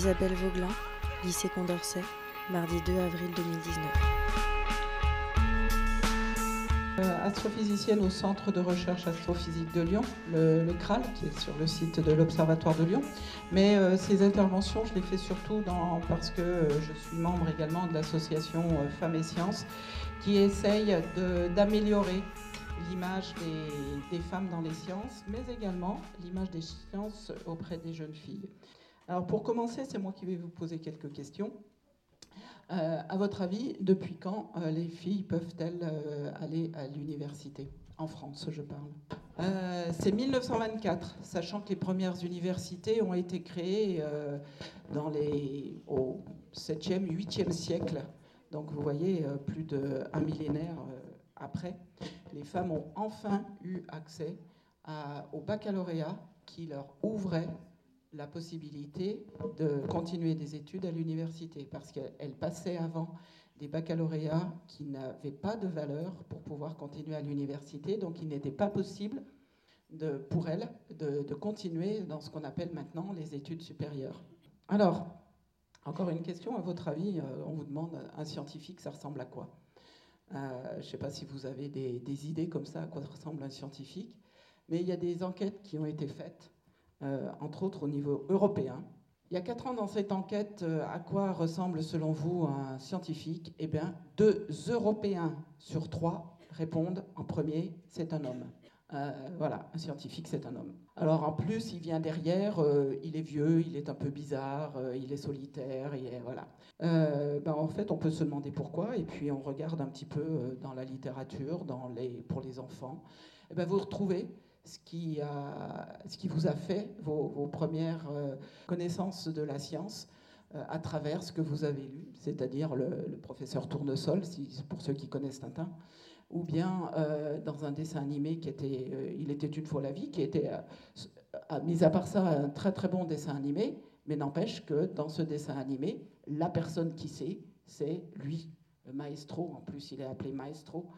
Isabelle Vauglin, lycée Condorcet, mardi 2 avril 2019. Euh, astrophysicienne au Centre de recherche astrophysique de Lyon, le, CRAL, qui est sur le site de l'Observatoire de Lyon. Mais euh, ces interventions, je les fais surtout parce que euh, je suis membre également de l'association Femmes et Sciences, qui essaye d'améliorer l'image des, femmes dans les sciences, mais également l'image des sciences auprès des jeunes filles. Alors pour commencer, c'est moi qui vais vous poser quelques questions. Euh, à votre avis, depuis quand euh, les filles peuvent-elles euh, aller à l'université? En France, je parle. c'est 1924, sachant que les premières universités ont été créées dans les, au 7e, 8e siècle. Donc vous voyez, plus d'un millénaire après, les femmes ont enfin eu accès au baccalauréat qui leur ouvrait la possibilité de continuer des études à l'université, parce qu'elle passait avant des baccalauréats qui n'avaient pas de valeur pour pouvoir continuer à l'université, donc il n'était pas possible pour elle de, continuer dans ce qu'on appelle maintenant les études supérieures. Alors, encore une question, à votre avis, euh, on vous demande, un scientifique, ça ressemble à quoi? Euh, Je ne sais pas si vous avez des, des idées comme ça, à quoi ressemble un scientifique, mais il y a des enquêtes qui ont été faites entre autres au niveau européen. Il y a quatre ans dans cette enquête, euh, à quoi ressemble selon vous un scientifique? Eh bien, deux Européens sur trois répondent en premier, c'est un homme. Euh, voilà, un scientifique, c'est un homme. Alors en plus, il vient derrière, il est vieux, il est un peu bizarre, il est solitaire, il est, voilà. Ben, en fait, on peut se demander pourquoi, et puis on regarde un petit peu dans la littérature, dans les, pour les enfants. Et eh ben, vous retrouvez ce qui, vous a fait vos, premières euh, connaissances de la science euh, à travers ce que vous avez lu, c'est-à-dire le, professeur Tournesol, pour ceux qui connaissent Tintin, ou bien euh, dans un dessin animé qui était Il était une fois la vie, qui était, mis à part ça, un très très bon dessin animé, mais n'empêche que dans ce dessin animé, la personne qui sait, c'est lui, le maestro, en plus il est appelé maestro,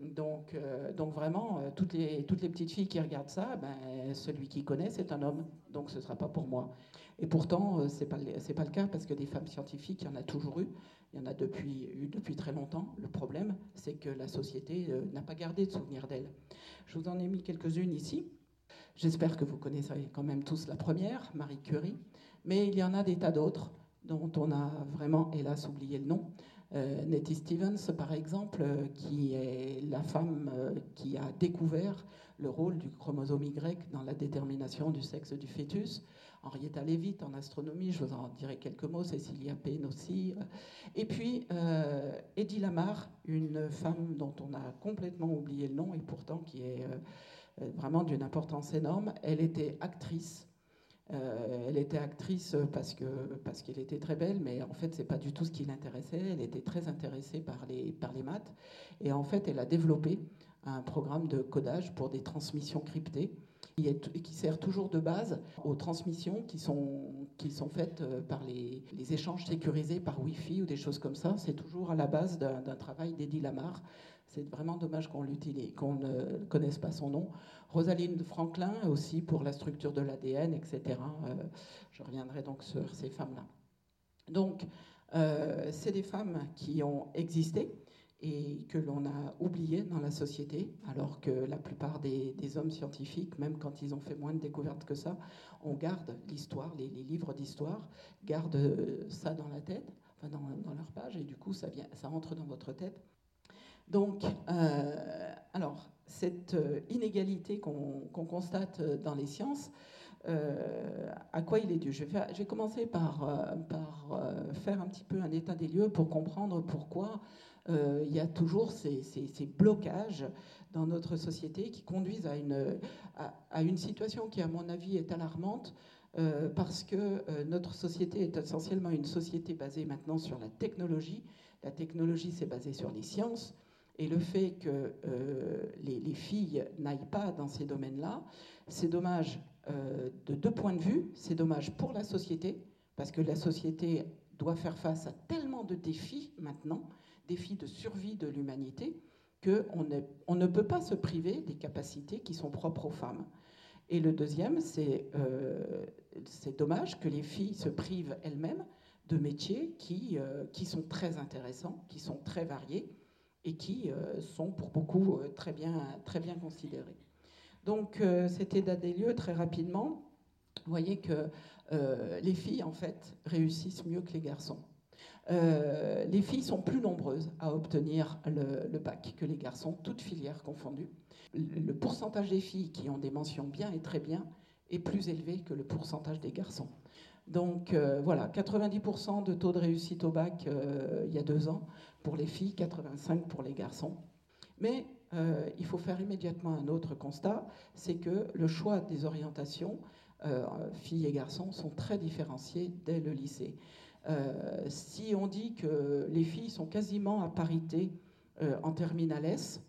donc, euh, donc vraiment, euh, toutes, les, petites filles qui regardent ça, ben, celui qui connaît, c'est un homme. Donc ce ne sera pas pour moi. Et pourtant, euh, ce n'est pas, pas le cas parce que des femmes scientifiques, il y en a toujours eu. Il y en a depuis, eu depuis très longtemps. Le problème, c'est que la société n'a pas gardé de souvenir d'elles. Je vous en ai mis quelques-unes ici. J'espère que vous connaissez quand même tous la première, Marie Curie. Mais il y en a des tas d'autres dont on a vraiment, hélas, oublié le nom. Euh, Nettie Stevens, par exemple, euh, qui est la femme euh, qui a découvert le rôle du chromosome Y dans la détermination du sexe du fœtus. Henrietta Leavitt en astronomie, je vous en dirai quelques mots, Cecilia Payne aussi. Et puis Eddie Lamar, une femme dont on a complètement oublié le nom et pourtant qui est vraiment d'une importance énorme. Elle était actrice euh, elle était actrice parce que parce qu'elle était très belle, mais en fait c'est pas du tout ce qui l'intéressait. Elle était très intéressée par les par les maths et en fait elle a développé un programme de codage pour des transmissions cryptées qui, sert toujours de base aux transmissions qui sont qui sont faites euh, par les, échanges sécurisés par Wi-Fi ou des choses comme ça. C'est toujours à la base d'un travail d'Eddie Lamar. C'est vraiment dommage qu'on ne connaisse pas son nom. Rosalind Franklin aussi pour la structure de l'ADN, etc. Euh, je reviendrai donc sur ces femmes-là. Donc, euh, c'est des femmes qui ont existé et que l'on a oubliées dans la société, alors que la plupart des, hommes scientifiques, même quand ils ont fait moins de découvertes que ça, on garde l'histoire, les, livres d'histoire, gardent euh, ça dans la tête, enfin dans, dans, leur page, et du coup ça, vient, ça entre dans votre tête. Donc, alors, cette euh, inégalité qu'on constate euh, dans les sciences, euh, à quoi il est dû? Je vais, commencer par, faire un petit peu un état des lieux pour comprendre pourquoi il y a toujours ces, blocages dans notre société qui conduisent à une, situation qui, à mon avis, est alarmante. parce que notre société est essentiellement une société basée maintenant sur la technologie. La technologie, c'est basé sur les sciences. Et le fait que euh, les, filles n'aillent pas dans ces domaines-là, c'est dommage euh, de deux points de vue. C'est dommage pour la société, parce que la société doit faire face à tellement de défis maintenant, défis de survie de l'humanité, qu'on on ne peut pas se priver des capacités qui sont propres aux femmes. Et le deuxième, c'est euh, dommage que les filles se privent elles-mêmes de métiers qui, euh, sont très intéressants, qui sont très variés et qui euh, sont pour beaucoup très, bien, considérés. Donc cet état des lieux, très rapidement, vous voyez que les filles, en fait, réussissent mieux que les garçons. Les filles sont plus nombreuses à obtenir le, bac que les garçons, toutes filières confondues. Le pourcentage des filles qui ont des mentions bien et très bien est plus élevé que le pourcentage des garçons. Donc euh, voilà, 90% de taux de réussite au bac euh, il y a deux ans pour les filles, 85% pour les garçons. Mais euh, il faut faire immédiatement un autre constat, c'est que le choix des orientations, filles et garçons, sont très différenciés dès le lycée. Si on dit que les filles sont quasiment à parité en terminale S,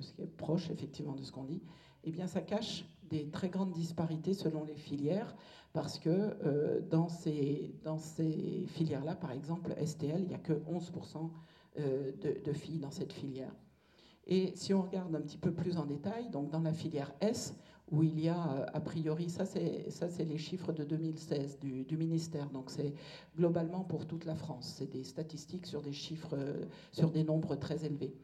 ce qui est proche effectivement de ce qu'on dit, eh bien ça cache des très grandes disparités selon les filières, parce que euh, dans ces, dans ces filières-là, par exemple, STL, il n'y a que 11% euh, de, de, filles dans cette filière. Et si on regarde un petit peu plus en détail, donc dans la filière S, où il y a euh, a priori, ça c'est, les chiffres de 2016 du, ministère, donc c'est globalement pour toute la France, c'est des statistiques sur des chiffres, sur des nombres très élevés.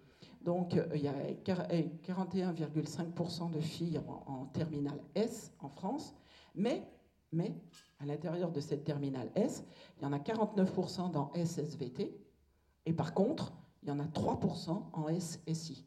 Donc euh, il y a 41,5% de filles en, terminale S en France, mais, mais à l'intérieur de cette terminale S, il y en a 49% dans SSVT, et par contre, il y en a 3% en SSI.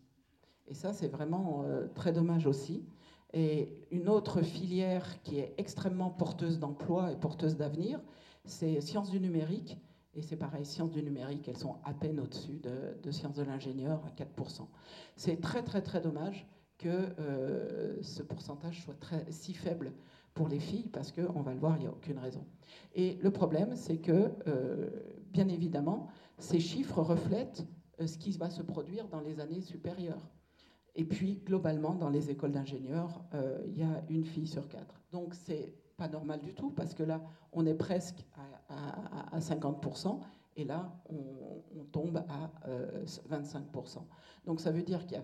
Et ça, c'est vraiment euh, très dommage aussi. Et une autre filière qui est extrêmement porteuse d'emploi et porteuse d'avenir, c'est sciences du numérique et c'est pareil, sciences du numérique, elles sont à peine au-dessus de, sciences de l'ingénieur, à 4%. C'est très très très dommage que euh, ce pourcentage soit très, si faible pour les filles, parce qu'on va le voir, il n'y a aucune raison. Et le problème, c'est que, euh, bien évidemment, ces chiffres reflètent euh, ce qui va se produire dans les années supérieures. Et puis, globalement, dans les écoles d'ingénieurs, il y a une fille sur quatre. Donc, c'est pas normal du tout, parce que là, on est presque à, 50%, et là, on, tombe à 25%. Euh, Donc ça veut dire qu'il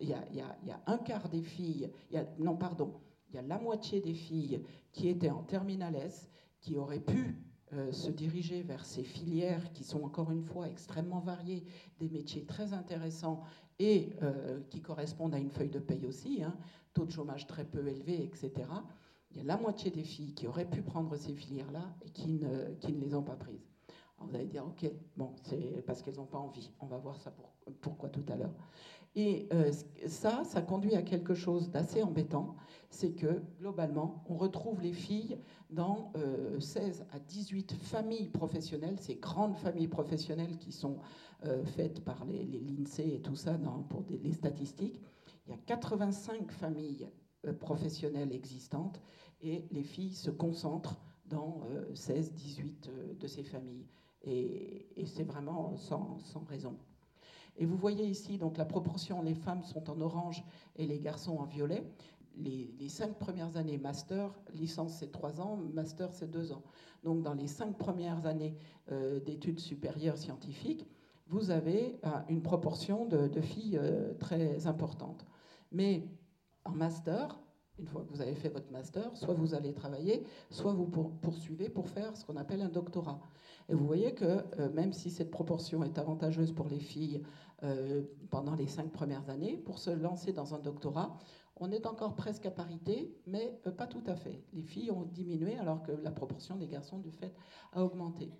y, a un quart des filles, non pardon, il y a la moitié des filles qui étaient en terminale S, qui auraient pu euh, se diriger vers ces filières qui sont encore une fois extrêmement variées, des métiers très intéressants et euh, qui correspondent à une feuille de paye aussi, hein, taux de chômage très peu élevé, etc il y a la moitié des filles qui auraient pu prendre ces filières-là et qui ne, qui ne les ont pas prises. Alors vous allez dire, ok, bon, c'est parce qu'elles n'ont pas envie. On va voir ça pour, pourquoi tout à l'heure. Et euh, ça, ça conduit à quelque chose d'assez embêtant, c'est que globalement, on retrouve les filles dans 16 euh, à 18 familles professionnelles, ces grandes familles professionnelles qui sont euh, faites par les, l'INSEE et tout ça pour les statistiques. Il y a 85 familles professionnelles existantes et les filles se concentrent dans 16, euh, 18 euh, de ces familles. Et, c'est vraiment sans, raison. Et vous voyez ici donc la proportion, les femmes sont en orange et les garçons en violet. Les, cinq premières années master, licence c'est trois ans, master c'est deux ans. Donc dans les cinq premières années d'études supérieures scientifiques, vous avez une proportion de, de filles très importante. Mais en master, une fois que vous avez fait votre master, soit vous allez travailler, soit vous poursuivez pour faire ce qu'on appelle un doctorat. Et vous voyez que euh, même si cette proportion est avantageuse pour les filles euh, pendant les cinq premières années, pour se lancer dans un doctorat, on est encore presque à parité, mais euh, pas tout à fait. Les filles ont diminué alors que la proportion des garçons, du fait, a augmenté.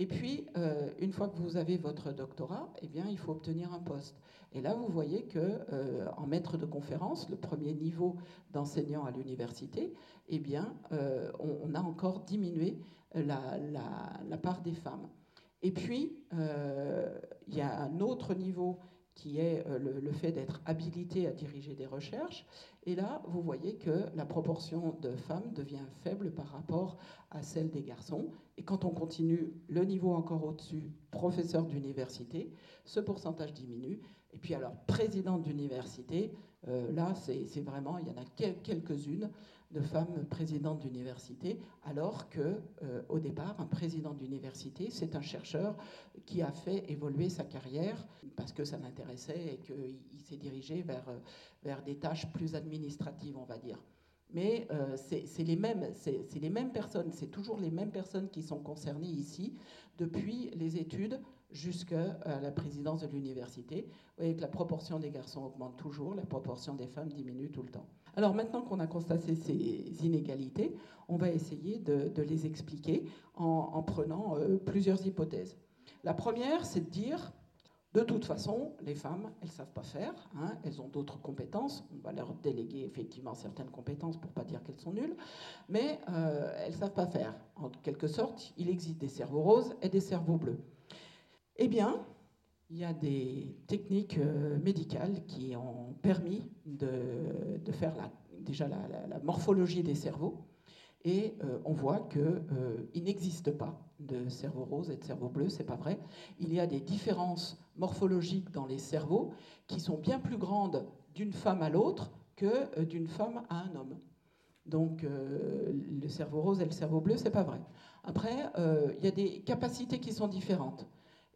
Et puis, euh, une fois que vous avez votre doctorat, eh bien, il faut obtenir un poste. Et là, vous voyez que euh, en maître de conférence, le premier niveau d'enseignant à l'université, eh bien, euh, on, a encore diminué la, la, part des femmes. Et puis, il y a un autre niveau qui est euh, le, fait d'être habilité à diriger des recherches. Et là, vous voyez que la proportion de femmes devient faible par rapport à celle des garçons. Et quand on continue le niveau encore au-dessus, professeur d'université, ce pourcentage diminue. Et puis alors, présidente d'université, euh, là, c'est vraiment, il y en a quelques-unes de femmes présidentes d'université, alors que euh, au départ, un président d'université, c'est un chercheur qui a fait évoluer sa carrière parce que ça l'intéressait et qu'il s'est dirigé vers, euh, vers des tâches plus administratives, on va dire. mais euh, c'est les, les mêmes personnes, c'est toujours les mêmes personnes qui sont concernées ici, depuis les études jusqu'à la présidence de l'université. Vous voyez que la proportion des garçons augmente toujours, la proportion des femmes diminue tout le temps. Alors maintenant qu'on a constaté ces inégalités, on va essayer de, les expliquer en, prenant euh, plusieurs hypothèses. La première, c'est de dire, de toute façon, les femmes, elles ne savent pas faire, hein, elles ont d'autres compétences, on va leur déléguer effectivement certaines compétences pour ne pas dire qu'elles sont nulles, mais euh, elles ne savent pas faire. En quelque sorte, il existe des cerveaux roses et des cerveaux bleus. Eh bien, il y a des techniques euh, médicales qui ont permis de, faire déjà la, morphologie des cerveaux, et euh, on voit qu'il euh, n'existe pas de cerveau rose et de cerveau bleu, c'est pas vrai. Il y a des différences morphologiques dans les cerveaux qui sont bien plus grandes d'une femme à l'autre que euh, d'une femme à un homme. Donc le cerveau rose et le cerveau bleu, c'est pas vrai. Après, il y a des capacités qui sont différentes.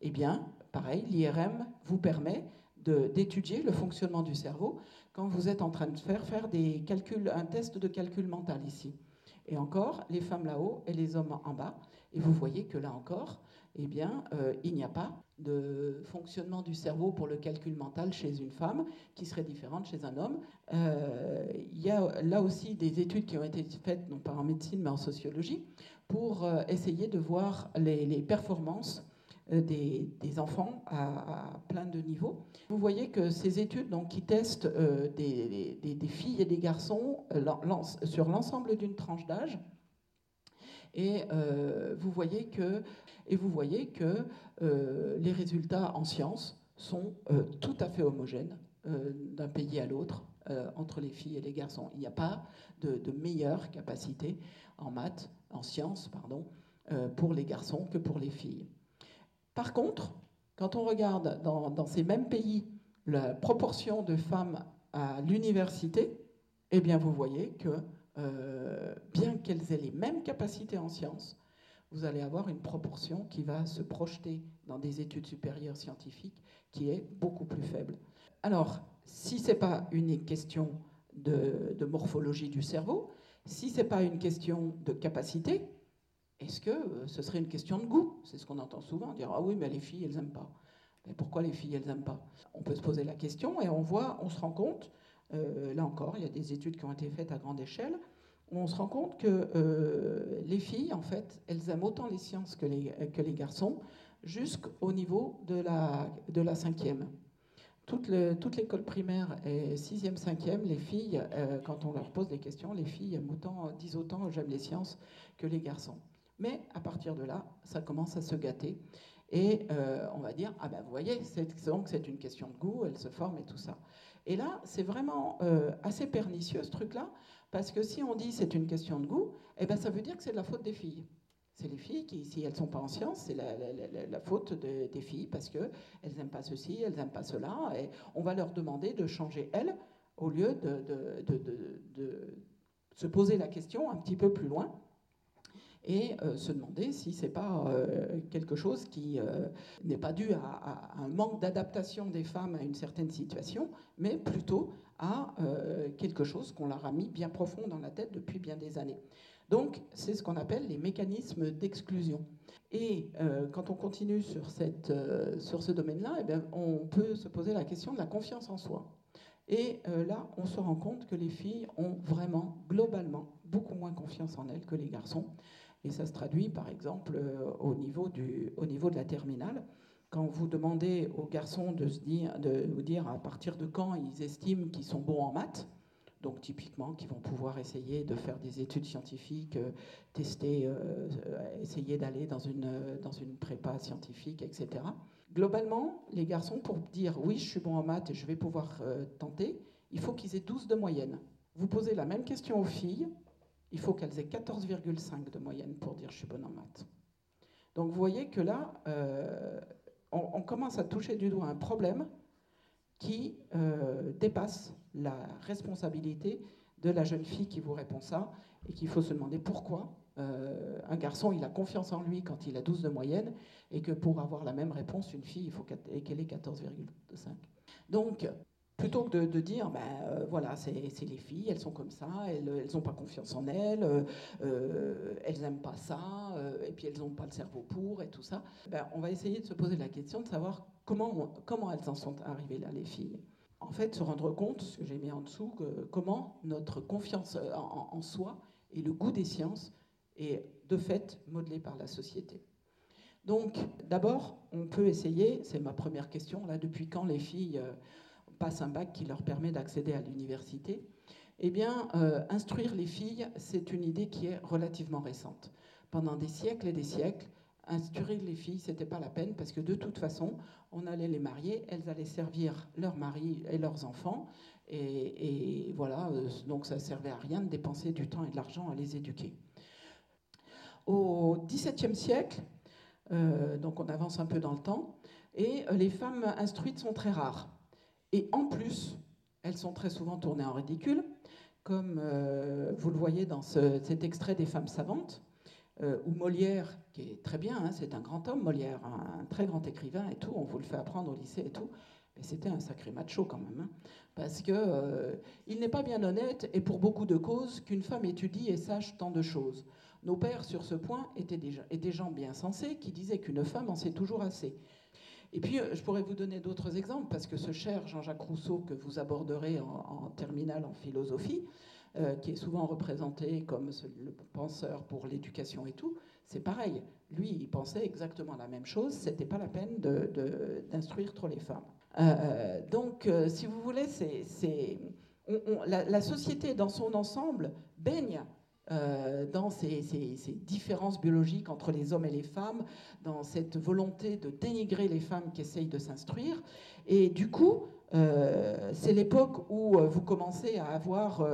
Eh bien, pareil, l'IRM vous permet d'étudier le fonctionnement du cerveau quand vous êtes en train de faire, faire des calculs, un test de calcul mental ici. Et encore, les femmes là-haut et les hommes en bas. Et vous voyez que là encore, eh bien, euh, il n'y a pas de fonctionnement du cerveau pour le calcul mental chez une femme qui serait différente chez un homme. Euh, il y a là aussi des études qui ont été faites, non pas en médecine, mais en sociologie, pour euh, essayer de voir les, les performances euh, des, enfants à, plein de niveaux. Vous voyez que ces études donc, qui testent euh, des, filles et des garçons euh, sur l'ensemble d'une tranche d'âge, et vous voyez que, les résultats en sciences sont tout à fait homogènes d'un pays à l'autre entre les filles et les garçons. Il n'y a pas de, de, meilleure capacité en maths, en sciences, pardon, pour les garçons que pour les filles. Par contre, quand on regarde dans, ces mêmes pays la proportion de femmes à l'université, eh bien vous voyez que euh, bien qu'elles aient les mêmes capacités en sciences, vous allez avoir une proportion qui va se projeter dans des études supérieures scientifiques qui est beaucoup plus faible. Alors, si ce n'est pas une question de, de morphologie du cerveau, si ce n'est pas une question de capacité, est-ce que euh, ce serait une question de goût? C'est ce qu'on entend souvent, dire Ah oui, mais les filles, elles n'aiment pas. Mais pourquoi les filles, elles n'aiment pas? On peut se poser la question et on voit, on se rend compte, euh, là encore, il y a des études qui ont été faites à grande échelle, où on se rend compte que euh, les filles, en fait, elles aiment autant les sciences que les, garçons, jusqu'au niveau de la, de la cinquième. Toute, l'école primaire est sixième, cinquième. Les filles, quand on leur pose des questions, les filles aiment autant, disent autant j'aime les sciences que les garçons. Mais à partir de là, ça commence à se gâter. Et euh, on va dire, ah ben vous voyez, donc c'est une question de goût, elle se forme et tout ça. Et là, c'est vraiment euh, assez pernicieux ce truc-là, parce que si on dit c'est une question de goût, eh ben ça veut dire que c'est de la faute des filles. C'est les filles qui, si elles ne sont pas en sciences, c'est la, faute des filles, parce qu'elles n'aiment pas ceci, elles n'aiment pas cela, et on va leur demander de changer elles, au lieu de, de se poser la question un petit peu plus loin et euh, se demander si c'est pas euh, quelque chose qui euh, n'est pas dû à, un manque d'adaptation des femmes à une certaine situation, mais plutôt à quelque chose qu'on leur a mis bien profond dans la tête depuis bien des années. Donc, c'est ce qu'on appelle les mécanismes d'exclusion. Et quand on continue sur, ce domaine-là, eh on peut se poser la question de la confiance en soi. Et là, on se rend compte que les filles ont vraiment, globalement, beaucoup moins confiance en elles que les garçons. Et ça se traduit par exemple euh, au niveau, du, au niveau de la terminale. Quand vous demandez aux garçons de, se dire, de vous dire à partir de quand ils estiment qu'ils sont bons en maths, donc typiquement qu'ils vont pouvoir essayer de faire des études scientifiques, euh, tester, euh, essayer d'aller dans une, dans une prépa scientifique, etc. Globalement, les garçons, pour dire oui, je suis bon en maths et je vais pouvoir tenter, il faut qu'ils aient 12 de moyenne. Vous posez la même question aux filles, il faut qu'elles aient 14,5 de moyenne pour dire je suis bonne en maths. Donc vous voyez que là, euh, on, commence à toucher du doigt un problème qui euh, dépasse la responsabilité de la jeune fille qui vous répond ça et qu'il faut se demander pourquoi euh, un garçon il a confiance en lui quand il a 12 de moyenne et que pour avoir la même réponse, une fille, il faut qu'elle ait 14,5. Donc Plutôt que de, dire, ben euh, voilà, c'est les filles, elles sont comme ça, elles n'ont pas confiance en elles, euh, elles n'aiment pas ça, et puis elles n'ont pas le cerveau pour, et tout ça, ben, on va essayer de se poser la question de savoir comment, comment elles en sont arrivées là, les filles. En fait, se rendre compte, ce que j'ai mis en dessous, comment notre confiance en, en soi et le goût des sciences est de fait modelé par la société. Donc, d'abord, on peut essayer, c'est ma première question, là, depuis quand les filles euh, passent un bac qui leur permet d'accéder à l'université Eh bien, euh, instruire les filles, c'est une idée qui est relativement récente. Pendant des siècles et des siècles, instruire les filles, c'était pas la peine parce que de toute façon, on allait les marier, elles allaient servir leurs maris et leurs enfants, et, voilà, euh, donc ça servait à rien de dépenser du temps et de l'argent à les éduquer. Au XVIIe siècle, euh, donc on avance un peu dans le temps. Et les femmes instruites sont très rares. Et en plus, elles sont très souvent tournées en ridicule, comme euh, vous le voyez dans cet extrait des femmes savantes, où Molière, qui est très bien, hein, c'est un grand homme, Molière, un, très grand écrivain et tout, on vous le fait apprendre au lycée et tout, mais c'était un sacré macho quand même, hein, parce que il n'est pas bien honnête, et pour beaucoup de causes, qu'une femme étudie et sache tant de choses. Nos pères, sur ce point, étaient des, gens bien sensés qui disaient qu'une femme en sait toujours assez. Et puis, euh, je pourrais vous donner d'autres exemples, parce que ce cher Jean-Jacques Rousseau que vous aborderez en, terminale en philosophie, euh, qui est souvent représenté comme le penseur pour l'éducation et tout, c'est pareil. Lui, il pensait exactement la même chose. C'était pas la peine d'instruire trop les femmes. Euh, donc, si vous voulez, c'est, la, société dans son ensemble baigne euh, dans ces, différences biologiques entre les hommes et les femmes, dans cette volonté de dénigrer les femmes qui essayent de s'instruire. Et du coup, euh, c'est l'époque où euh, vous commencez à avoir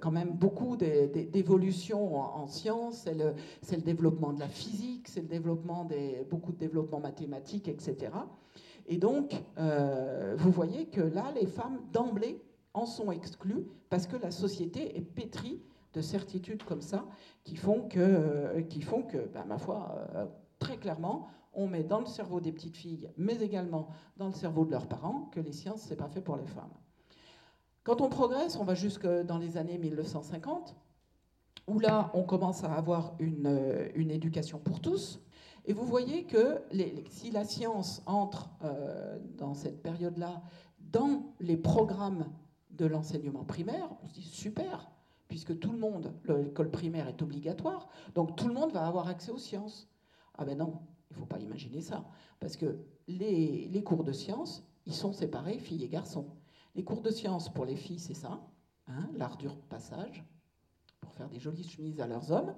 quand même beaucoup d'évolutions en, sciences. C'est le, développement de la physique, c'est le développement des, beaucoup de développement mathématique, etc. Et donc, vous voyez que là, les femmes, d'emblée, en sont exclues parce que la société est pétrie de certitudes comme ça qui font que, euh, qui font que ben, ma foi, euh, très clairement, on met dans le cerveau des petites filles, mais également dans le cerveau de leurs parents, que les sciences, c'est pas fait pour les femmes. Quand on progresse, on va jusque dans les années 1950, où là, on commence à avoir une, euh, une éducation pour tous. Et vous voyez que si la science entre dans cette période-là dans les programmes de l'enseignement primaire, on se dit super, puisque tout le monde, l'école primaire est obligatoire, donc tout le monde va avoir accès aux sciences. Ah ben non, il ne faut pas imaginer ça, parce que les, cours de sciences, ils sont séparés, filles et garçons. Les cours de sciences pour les filles, c'est ça, hein, l'art passage, pour faire des jolies chemises à leurs hommes.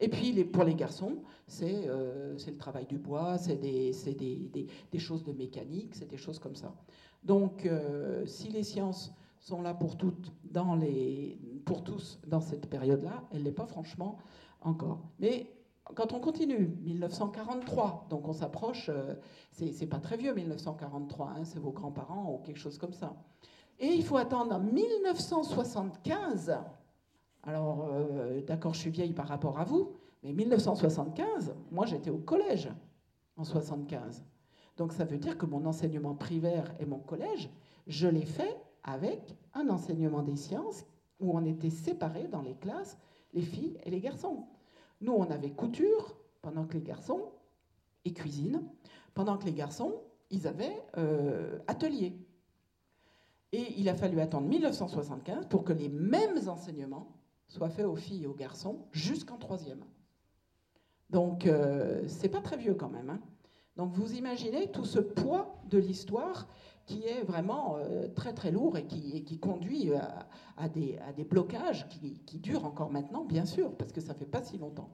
Et puis pour les garçons, c'est euh, le travail du bois, c'est des, des, des, des, choses de mécanique, c'est des choses comme ça. Donc euh, si les sciences sont là pour toutes dans les, pour tous dans cette période-là, elle n'est pas franchement encore. Mais quand on continue, 1943, donc on s'approche, euh, c'est pas très vieux 1943, hein, c'est vos grands-parents ou quelque chose comme ça. Et il faut attendre 1975. Alors, euh, d'accord, je suis vieille par rapport à vous, mais 1975, moi j'étais au collège en 75. Donc ça veut dire que mon enseignement primaire et mon collège, je l'ai fait avec un enseignement des sciences où on était séparés dans les classes, les filles et les garçons. Nous, on avait couture pendant que les garçons, et cuisine, pendant que les garçons, ils avaient euh, atelier. Et il a fallu attendre 1975 pour que les mêmes enseignements soient faits aux filles et aux garçons jusqu'en troisième. Donc, euh, c'est pas très vieux quand même. Hein. Donc, vous imaginez tout ce poids de l'histoire qui est vraiment euh, très très lourd et qui, conduit à, des, à, des, blocages qui, durent encore maintenant, bien sûr, parce que ça fait pas si longtemps.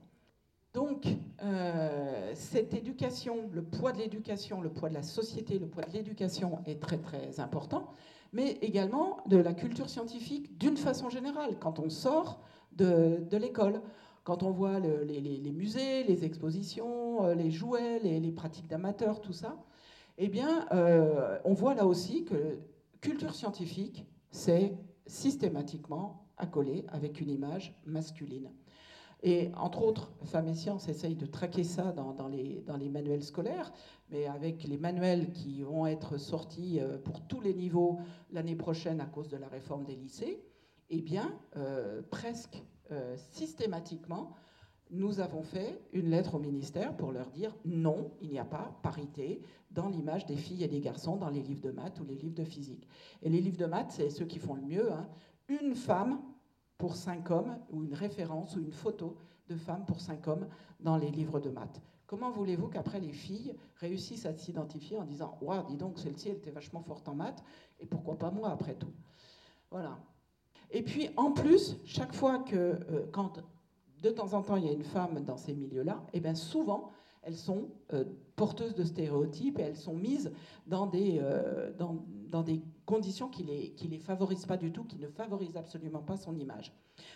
Donc, euh, cette éducation, le poids de l'éducation, le poids de la société, le poids de l'éducation est très très important, mais également de la culture scientifique d'une façon générale, quand on sort de l'école. Quand on voit les, musées, les expositions, euh, les jouets, les, pratiques d'amateurs, tout ça, eh bien, euh, on voit là aussi que culture scientifique, c'est systématiquement accolé avec une image masculine. Et entre autres, Femmes et Sciences essaye de traquer ça dans, les, manuels scolaires, mais avec les manuels qui vont être sortis euh, pour tous les niveaux l'année prochaine à cause de la réforme des lycées, eh bien, presque euh, systématiquement, nous avons fait une lettre au ministère pour leur dire non, il n'y a pas parité dans l'image des filles et des garçons dans les livres de maths ou les livres de physique. Et les livres de maths, c'est ceux qui font le mieux. Hein. Une femme pour cinq hommes, ou une référence ou une photo de femme pour cinq hommes dans les livres de maths. Comment voulez-vous qu'après les filles réussissent à s'identifier en disant Waouh, dis donc, celle-ci, elle était vachement forte en maths, et pourquoi pas moi après tout? Voilà. Et puis, en plus, chaque fois que, euh, quand de temps en temps, il y a une femme dans ces milieux-là, et eh bien souvent, elles sont euh, porteuses de stéréotypes et elles sont mises dans des, euh, dans, dans, des conditions qui les, qui les favorisent pas du tout, qui ne favorisent absolument pas son image.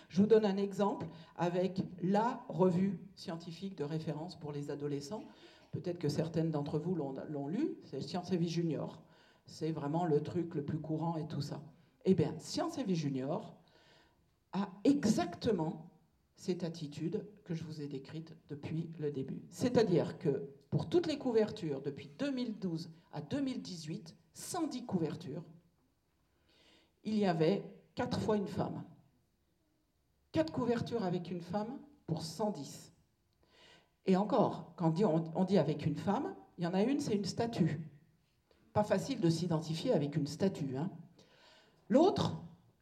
Je vous donne un exemple avec la revue scientifique de référence pour les adolescents. Peut-être que certaines d'entre vous l'ont lu, c'est Science et Vie Junior. C'est vraiment le truc le plus courant et tout ça. Eh bien, Science et Vie Junior a exactement cette attitude que je vous ai décrite depuis le début. C'est-à-dire que pour toutes les couvertures, depuis 2012 à 2018, 110 couvertures, il y avait 4 fois une femme. 4 couvertures avec une femme pour 110. Et encore, quand on dit, avec une femme, il y en a une, c'est une statue. Pas facile de s'identifier avec une statue. Hein. L'autre,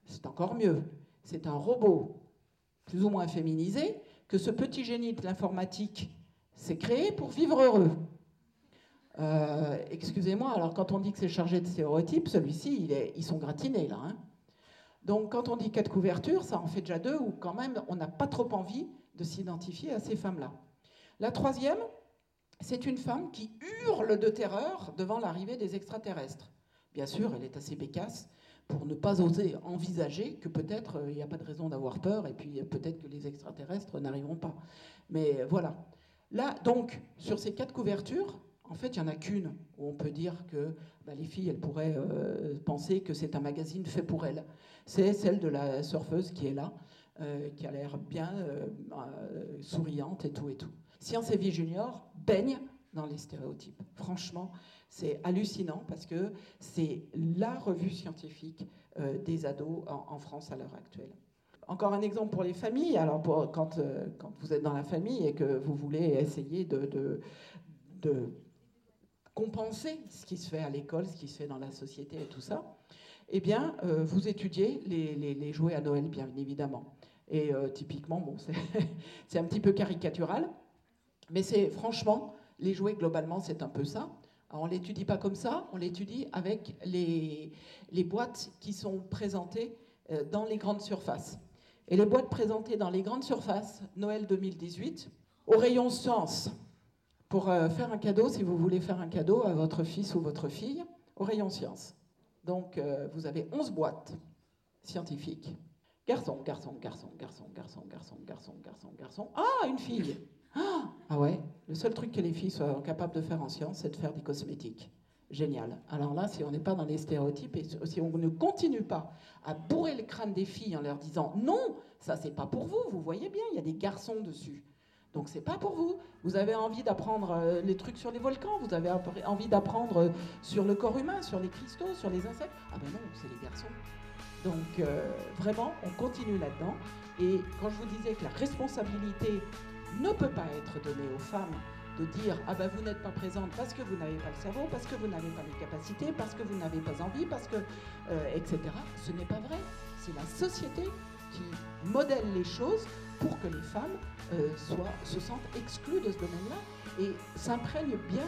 c'est encore mieux. C'est un robot plus ou moins féminisé, que ce petit génie de l'informatique s'est créé pour vivre heureux. Euh, excusez-moi, alors quand on dit que c'est chargé de stéréotypes, celui-ci, ils sont gratinés là. Hein. Donc quand on dit quatre couvertures, ça en fait déjà deux, ou quand même on n'a pas trop envie de s'identifier à ces femmes-là. La troisième, c'est une femme qui hurle de terreur devant l'arrivée des extraterrestres. Bien sûr, elle est assez bécasse, pour ne pas oser envisager que peut-être euh, il n'y a pas de raison d'avoir peur et puis peut-être que les extraterrestres n'arriveront pas. Mais euh, voilà. Là, donc, sur ces quatre couvertures, en fait, il n'y en a qu'une où on peut dire que bah, les filles, elles pourraient euh, penser que c'est un magazine fait pour elles. C'est celle de la surfeuse qui est là, qui a l'air bien souriante et tout et tout. Science et Vie Junior baigne dans les stéréotypes. Franchement, c'est hallucinant parce que c'est la revue scientifique euh, des ados en, France à l'heure actuelle. Encore un exemple pour les familles. Alors, quand, euh, quand, vous êtes dans la famille et que vous voulez essayer de, de, compenser ce qui se fait à l'école, ce qui se fait dans la société et tout ça, eh bien, euh, vous étudiez les, les, jouets à Noël, bien évidemment. Et typiquement, bon, c'est un petit peu caricatural, mais c'est franchement les jouets, globalement, c'est un peu ça. on ne l'étudie pas comme ça, on l'étudie avec les, les, boîtes qui sont présentées euh, dans les grandes surfaces. Et les boîtes présentées dans les grandes surfaces, Noël 2018, au rayon science, pour euh, faire un cadeau, si vous voulez faire un cadeau à votre fils ou votre fille, au rayon science. Donc, euh, vous avez 11 boîtes scientifiques. Garçon, garçon, garçon, garçon, garçon, garçon, garçon, garçon, garçon. Ah, une fille ah ouais, le seul truc que les filles soient capables de faire en science, c'est de faire des cosmétiques. Génial. Alors là, si on n'est pas dans les stéréotypes et si on ne continue pas à bourrer le crâne des filles en leur disant non, ça c'est pas pour vous, vous voyez bien, il y a des garçons dessus. Donc c'est pas pour vous. Vous avez envie d'apprendre euh, les trucs sur les volcans, vous avez envie d'apprendre euh, sur le corps humain, sur les cristaux, sur les insectes. Ah ben non, c'est les garçons. Donc euh, vraiment, on continue là-dedans. Et quand je vous disais que la responsabilité ne peut pas être donné aux femmes de dire ah ben vous n'êtes pas présente parce que vous n'avez pas le cerveau, parce que vous n'avez pas les capacités, parce que vous n'avez pas envie, parce que euh, etc. Ce n'est pas vrai. C'est la société qui modèle les choses pour que les femmes euh, soient, se sentent exclues de ce domaine-là et s'imprègnent bien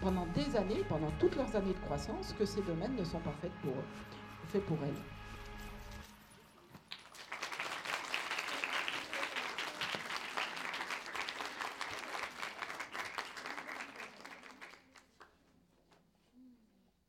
pendant des années, pendant toutes leurs années de croissance, que ces domaines ne sont pas faits pour, faits pour elles.